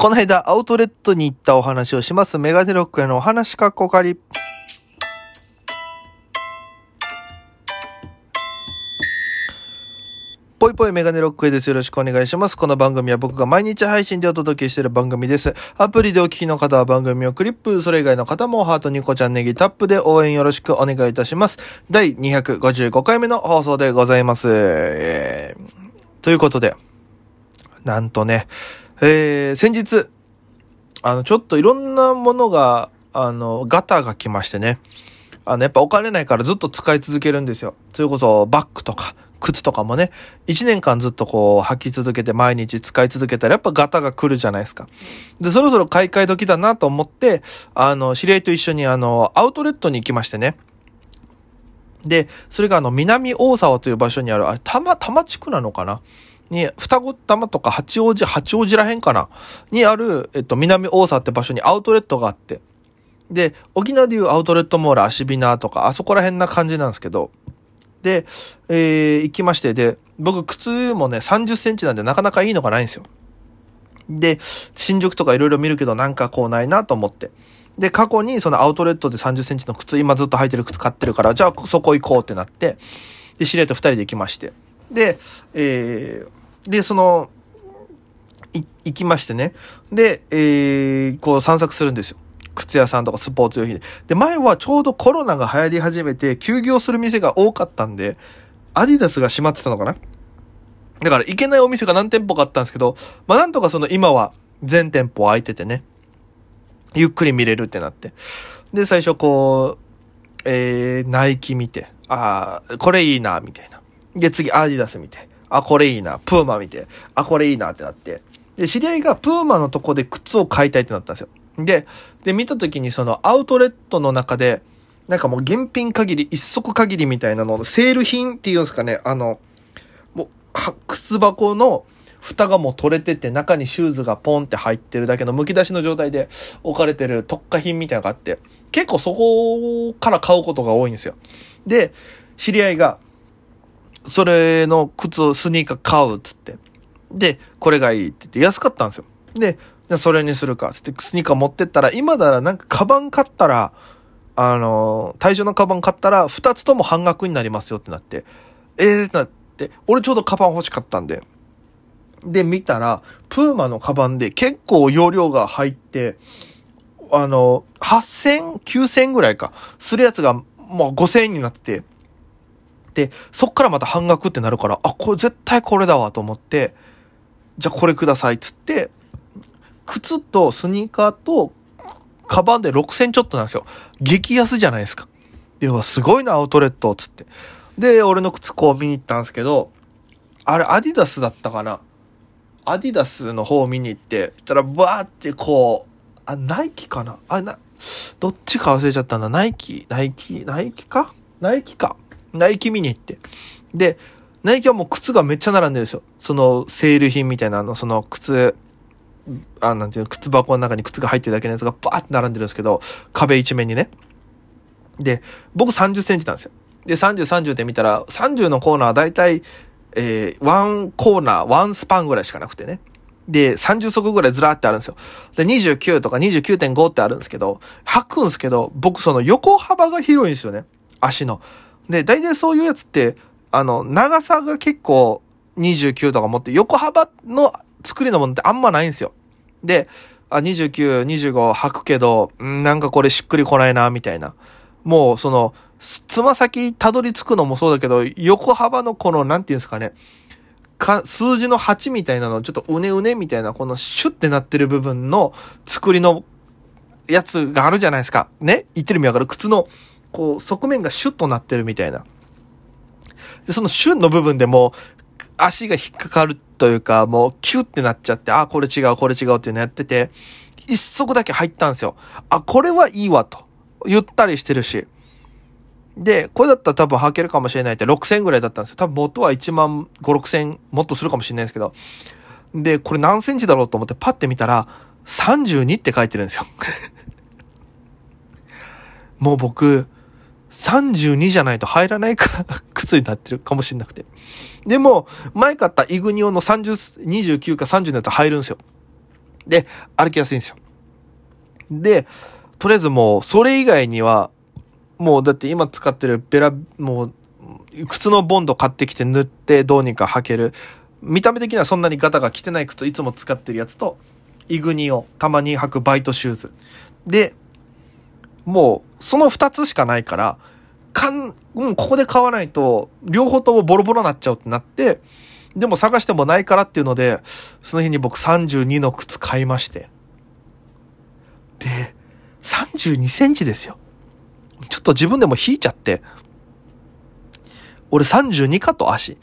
この間アウトレットに行ったお話をします。メガネロックへのお話かっこかり。ぽいぽいメガネロックへです。よろしくお願いします。この番組は僕が毎日配信でお届けしている番組です。アプリでお聞きの方は番組をクリップ、それ以外の方もハートニコちゃんネギタップで応援よろしくお願いいたします。第255回目の放送でございます。えー、ということで、なんとね、えー、先日、あの、ちょっといろんなものが、あの、ガタが来ましてね。あの、やっぱお金ないからずっと使い続けるんですよ。それこそバッグとか、靴とかもね、1年間ずっとこう履き続けて毎日使い続けたらやっぱガタが来るじゃないですか。で、そろそろ買い替え時だなと思って、あの、知り合いと一緒にあの、アウトレットに行きましてね。で、それがあの、南大沢という場所にある、あれ、多摩、多摩地区なのかな？に、双子玉とか八王子、八王子らへんかな？にある、えっと、南大沢って場所にアウトレットがあって。で、沖縄でいうアウトレットモール、足ビナとか、あそこら辺な感じなんですけど、で、えー、行きまして、で、僕、靴もね、30センチなんでなかなかいいのがないんですよ。で、新宿とかいろいろ見るけど、なんかこうないなと思って。で、過去にそのアウトレットで30センチの靴、今ずっと履いてる靴買ってるから、じゃあそこ行こうってなって、で、知り合いと2人で行きまして。で、えー、で、その、い、行きましてね。で、えー、こう散策するんですよ。靴屋さんとかスポーツ用品で。で、前はちょうどコロナが流行り始めて休業する店が多かったんで、アディダスが閉まってたのかな？だから行けないお店が何店舗かあったんですけど、まあなんとかその今は全店舗空いててね、ゆっくり見れるってなって。で、最初こう、えー、ナイキ見て、ああ、これいいな、みたいな。で、次アディダス見て、あ、これいいな、プーマ見て、あ、これいいなってなって。で、知り合いがプーマのとこで靴を買いたいってなったんですよ。で、で、見た時にそのアウトレットの中で、なんかもう現品限り、一足限りみたいなの、セール品っていうんですかね、あの、もう、靴箱の蓋がもう取れてて、中にシューズがポンって入ってるだけの剥き出しの状態で置かれてる特化品みたいなのがあって、結構そこから買うことが多いんですよ。で、知り合いが、それの靴、スニーカー買うっつって。で、これがいいって言って安かったんですよ。で、じゃそれにするか、つってスニーカー持ってったら、今ならなんかカバン買ったら、あのー、対象のカバン買ったら、二つとも半額になりますよってなって、ええー、なって、俺ちょうどカバン欲しかったんで。で、見たら、プーマのカバンで結構容量が入って、あの、8000、9000ぐらいか、するやつが、もう5000円になってて、そっからまた半額ってなるから、あ、これ絶対これだわと思って、じゃあこれくださいっつって、靴とスニーカーと、カバンで6000ちょっとなんですよ。激安じゃないですか。で、はすごいな、アウトレットっ、つって。で、俺の靴こう見に行ったんですけど、あれ、アディダスだったかなアディダスの方を見に行って、たら、バーってこう、あ、ナイキかな？あ、な、どっちか忘れちゃったんだ。ナイキ、ナイキ、ナイキか？ナイキか。ナイキ見に行って。で、ナイキはもう靴がめっちゃ並んでるんですよ。そのセール品みたいなの、その靴、あなんていうの、靴箱の中に靴が入ってるだけのやつがバーって並んでるんですけど、壁一面にね。で、僕30センチなんですよ。で、30、30で見たら、30のコーナーはだいたい、えー、ワンコーナー、ワンスパンぐらいしかなくてね。で、30足ぐらいずらーってあるんですよ。で、29とか29.5ってあるんですけど、履くんですけど、僕その横幅が広いんですよね。足の。で、大体そういうやつって、あの、長さが結構29とか持って、横幅の作りのものってあんまないんですよ。で、あ、29、25履くけど、んなんかこれしっくりこないな、みたいな。もう、その、つま先たどり着くのもそうだけど、横幅のこの、なんていうんですかね、か、数字の8みたいなの、ちょっとうねうねみたいな、このシュッてなってる部分の作りのやつがあるじゃないですか。ね？言ってる意味わかる？靴の、こう、側面がシュッとなってるみたいな。で、そのシュッの部分でも、足が引っかかるというか、もうキュッてなっちゃって、あ、これ違う、これ違うっていうのやってて、一足だけ入ったんですよ。あ、これはいいわと。ゆったりしてるし。で、これだったら多分履けるかもしれないって6000ぐらいだったんですよ。多分元は1万5、6000もっとするかもしれないですけど。で、これ何センチだろうと思ってパッて見たら、32って書いてるんですよ。もう僕、32じゃないと入らないか 靴になってるかもしんなくて。でも、前買ったイグニオの30、29か30のやつ入るんですよ。で、歩きやすいんですよ。で、とりあえずもう、それ以外には、もうだって今使ってるベラ、もう、靴のボンド買ってきて塗ってどうにか履ける。見た目的にはそんなにガタが来てない靴いつも使ってるやつと、イグニをたまに履くバイトシューズ。で、もう、その二つしかないから、かん、うん、ここで買わないと、両方ともボロボロなっちゃうってなって、でも探してもないからっていうので、その日に僕32の靴買いまして。で、32センチですよ。ちょっと自分でも引いちゃって、俺32かと足。い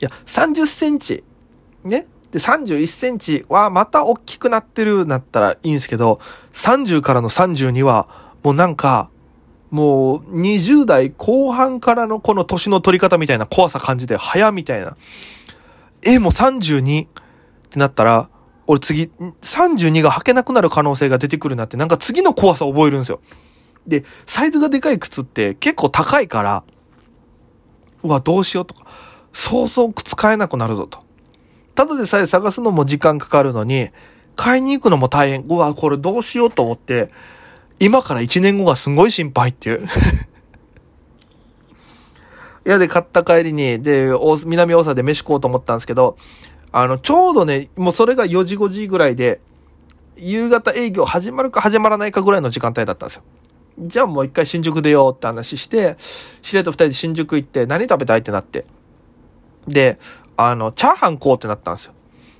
や、30センチ。ね。で、31センチはまた大きくなってるなったらいいんですけど、30からの32は、もうなんか、もう20代後半からのこの年の取り方みたいな怖さ感じで、早みたいな。え、もう32ってなったら、俺次、32が履けなくなる可能性が出てくるなって、なんか次の怖さを覚えるんですよ。で、サイズがでかい靴って結構高いから、うわ、どうしようとか、そうそう靴買えなくなるぞと。ただでさえ探すのも時間かかるのに、買いに行くのも大変。うわ、これどうしようと思って、今から1年後がすごい心配っていう。いや、で、買った帰りに、で、南大阪で飯食おうと思ったんですけど、あの、ちょうどね、もうそれが4時5時ぐらいで、夕方営業始まるか始まらないかぐらいの時間帯だったんですよ。じゃあもう一回新宿出ようって話して、知り合いと二人で新宿行って何食べたいってなって。で、あの、チャーハン食おうってなったんですよ。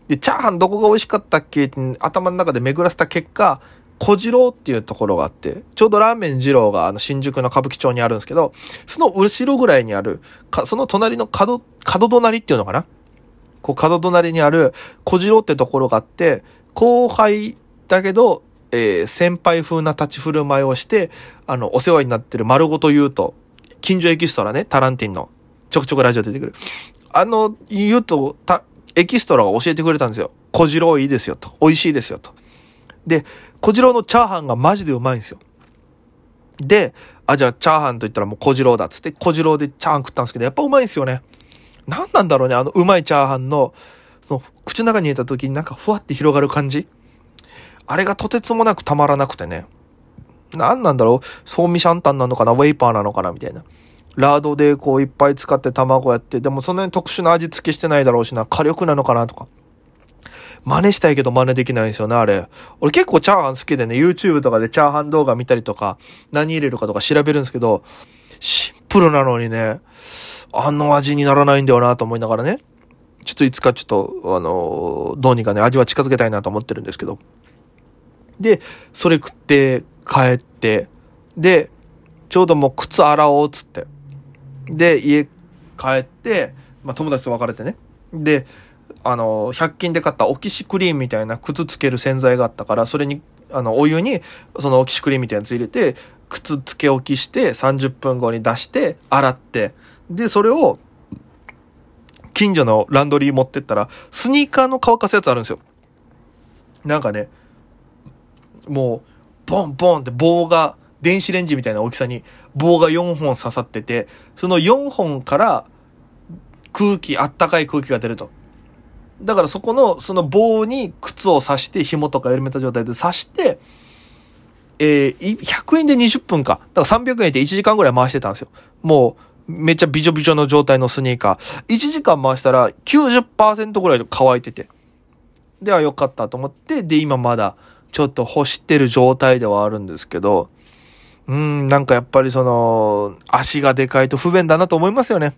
で、チャーハンどこが美味しかったっけ？って頭の中で巡らせた結果、小次郎っていうところがあって、ちょうどラーメン二郎があの新宿の歌舞伎町にあるんですけど、その後ろぐらいにある、かその隣の角、角隣っていうのかな？こう角隣にある小次郎ってところがあって、後輩だけど、えー、先輩風な立ち振る舞いをして、あの、お世話になってる丸ごと言うと、近所エキストラね、タランティンの、ちょくちょくラジオ出てくる。あの、言うと、た、エキストラが教えてくれたんですよ。小次郎いいですよと。美味しいですよと。で、小次郎のチャーハンがマジでうまいんですよ。で、あ、じゃあチャーハンと言ったらもう小次郎だっつって小次郎でチャーハン食ったんですけど、やっぱうまいんですよね。何なんだろうね、あのうまいチャーハンの、その口の中に入れた時になんかふわって広がる感じ。あれがとてつもなくたまらなくてね。何なんだろうソーミシャンタンなのかなウェイパーなのかなみたいな。ラードでこういっぱい使って卵やって、でもそんなに特殊な味付けしてないだろうしな、火力なのかなとか。真似したいけど真似できないんですよね、あれ。俺結構チャーハン好きでね、YouTube とかでチャーハン動画見たりとか、何入れるかとか調べるんですけど、シンプルなのにね、あの味にならないんだよなと思いながらね。ちょっといつかちょっと、あの、どうにかね、味は近づけたいなと思ってるんですけど。で、それ食って帰って、で、ちょうどもう靴洗おうっつって。で、家帰って、まあ友達と別れてね。で、あの、100均で買ったオキシクリームみたいな靴つける洗剤があったから、それに、あの、お湯に、そのオキシクリームみたいなやつ入れて、靴つけ置きして30分後に出して洗ってでそれを近所のランドリー持ってったらスニーカーの乾かすやつあるんですよ。なんかねもうボンボンって棒が電子レンジみたいな大きさに棒が4本刺さっててその4本から空気あったかい空気が出ると。だからそこのその棒に靴を刺して紐とか緩めた状態で刺してえー、100円で20分か。だから300円で1時間ぐらい回してたんですよ。もう、めっちゃびちょびちょの状態のスニーカー。1時間回したら90%ぐらい乾いてて。ではよかったと思って、で、今まだちょっと干してる状態ではあるんですけど、うん、なんかやっぱりその、足がでかいと不便だなと思いますよね。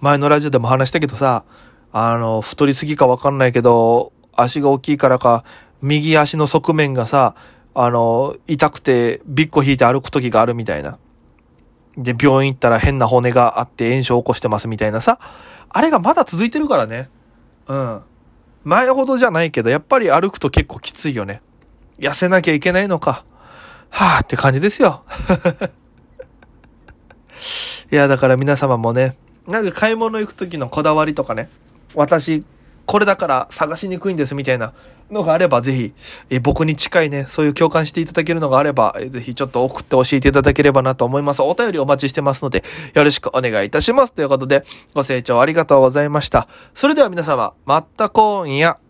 前のラジオでも話したけどさ、あの、太りすぎかわかんないけど、足が大きいからか、右足の側面がさ、あの、痛くてビッコ引いて歩く時があるみたいな。で、病院行ったら変な骨があって炎症を起こしてますみたいなさ。あれがまだ続いてるからね。うん。前ほどじゃないけど、やっぱり歩くと結構きついよね。痩せなきゃいけないのか。はぁって感じですよ。いや、だから皆様もね、なんか買い物行く時のこだわりとかね、私、これだから探しにくいんですみたいなのがあれば、ぜひ、え僕に近いね、そういう共感していただけるのがあれば、ぜひちょっと送って教えていただければなと思います。お便りお待ちしてますので、よろしくお願いいたします。ということで、ご清聴ありがとうございました。それでは皆様、また今夜。